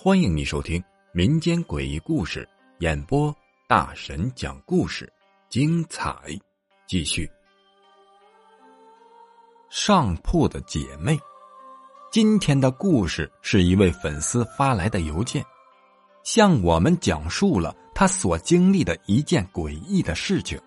欢迎你收听民间诡异故事演播，大神讲故事，精彩继续。上铺的姐妹，今天的故事是一位粉丝发来的邮件，向我们讲述了他所经历的一件诡异的事情。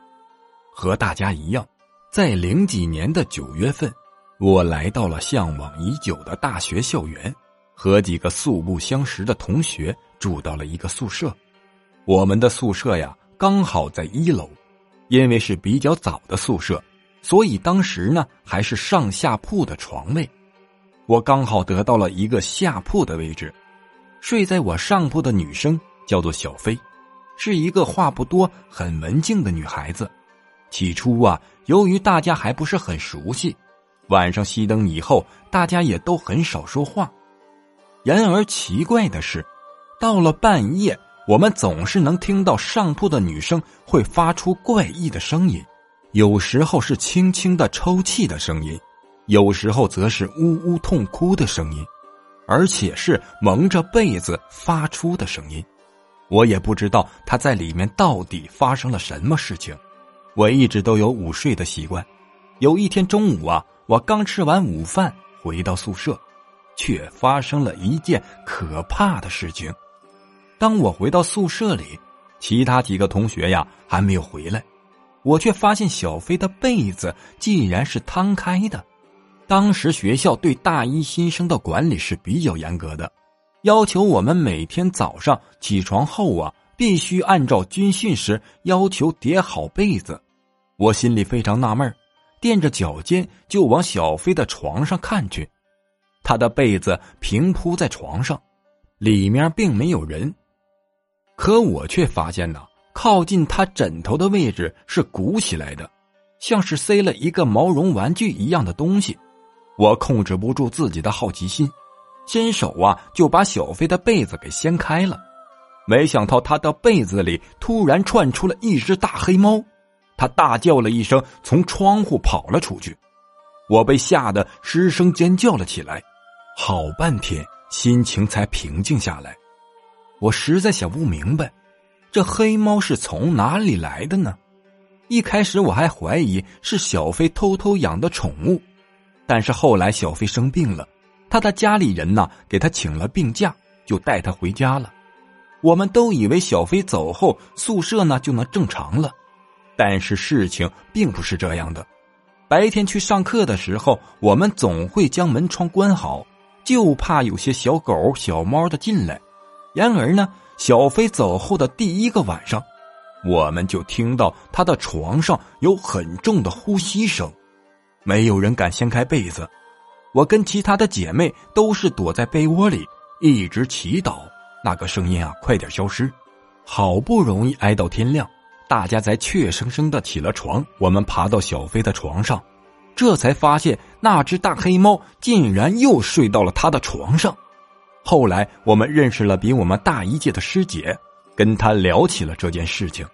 和大家一样，在零几年的九月份，我来到了向往已久的大学校园。和几个素不相识的同学住到了一个宿舍，我们的宿舍呀刚好在一楼，因为是比较早的宿舍，所以当时呢还是上下铺的床位，我刚好得到了一个下铺的位置。睡在我上铺的女生叫做小飞，是一个话不多、很文静的女孩子。起初啊，由于大家还不是很熟悉，晚上熄灯以后，大家也都很少说话。然而奇怪的是，到了半夜，我们总是能听到上铺的女生会发出怪异的声音，有时候是轻轻的抽泣的声音，有时候则是呜呜痛哭的声音，而且是蒙着被子发出的声音。我也不知道她在里面到底发生了什么事情。我一直都有午睡的习惯，有一天中午啊，我刚吃完午饭回到宿舍。却发生了一件可怕的事情。当我回到宿舍里，其他几个同学呀还没有回来，我却发现小飞的被子竟然是摊开的。当时学校对大一新生的管理是比较严格的，要求我们每天早上起床后啊，必须按照军训时要求叠好被子。我心里非常纳闷垫着脚尖就往小飞的床上看去。他的被子平铺在床上，里面并没有人，可我却发现呢，靠近他枕头的位置是鼓起来的，像是塞了一个毛绒玩具一样的东西。我控制不住自己的好奇心，伸手啊就把小飞的被子给掀开了，没想到他的被子里突然窜出了一只大黑猫，他大叫了一声，从窗户跑了出去，我被吓得失声尖叫了起来。好半天，心情才平静下来。我实在想不明白，这黑猫是从哪里来的呢？一开始我还怀疑是小飞偷偷养的宠物，但是后来小飞生病了，他的家里人呢给他请了病假，就带他回家了。我们都以为小飞走后宿舍呢就能正常了，但是事情并不是这样的。白天去上课的时候，我们总会将门窗关好。就怕有些小狗、小猫的进来。然而呢，小飞走后的第一个晚上，我们就听到他的床上有很重的呼吸声。没有人敢掀开被子，我跟其他的姐妹都是躲在被窝里，一直祈祷那个声音啊快点消失。好不容易挨到天亮，大家才怯生生的起了床。我们爬到小飞的床上。这才发现，那只大黑猫竟然又睡到了他的床上。后来，我们认识了比我们大一届的师姐，跟她聊起了这件事情。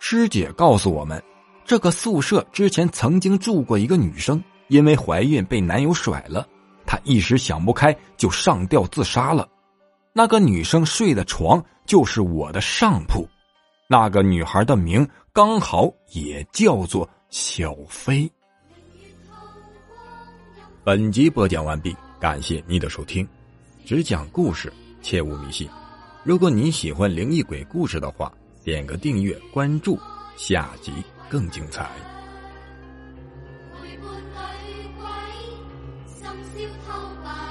师姐告诉我们，这个宿舍之前曾经住过一个女生，因为怀孕被男友甩了，她一时想不开就上吊自杀了。那个女生睡的床就是我的上铺，那个女孩的名刚好也叫做小飞。本集播讲完毕，感谢您的收听。只讲故事，切勿迷信。如果你喜欢灵异鬼故事的话，点个订阅关注，下集更精彩。陪伴，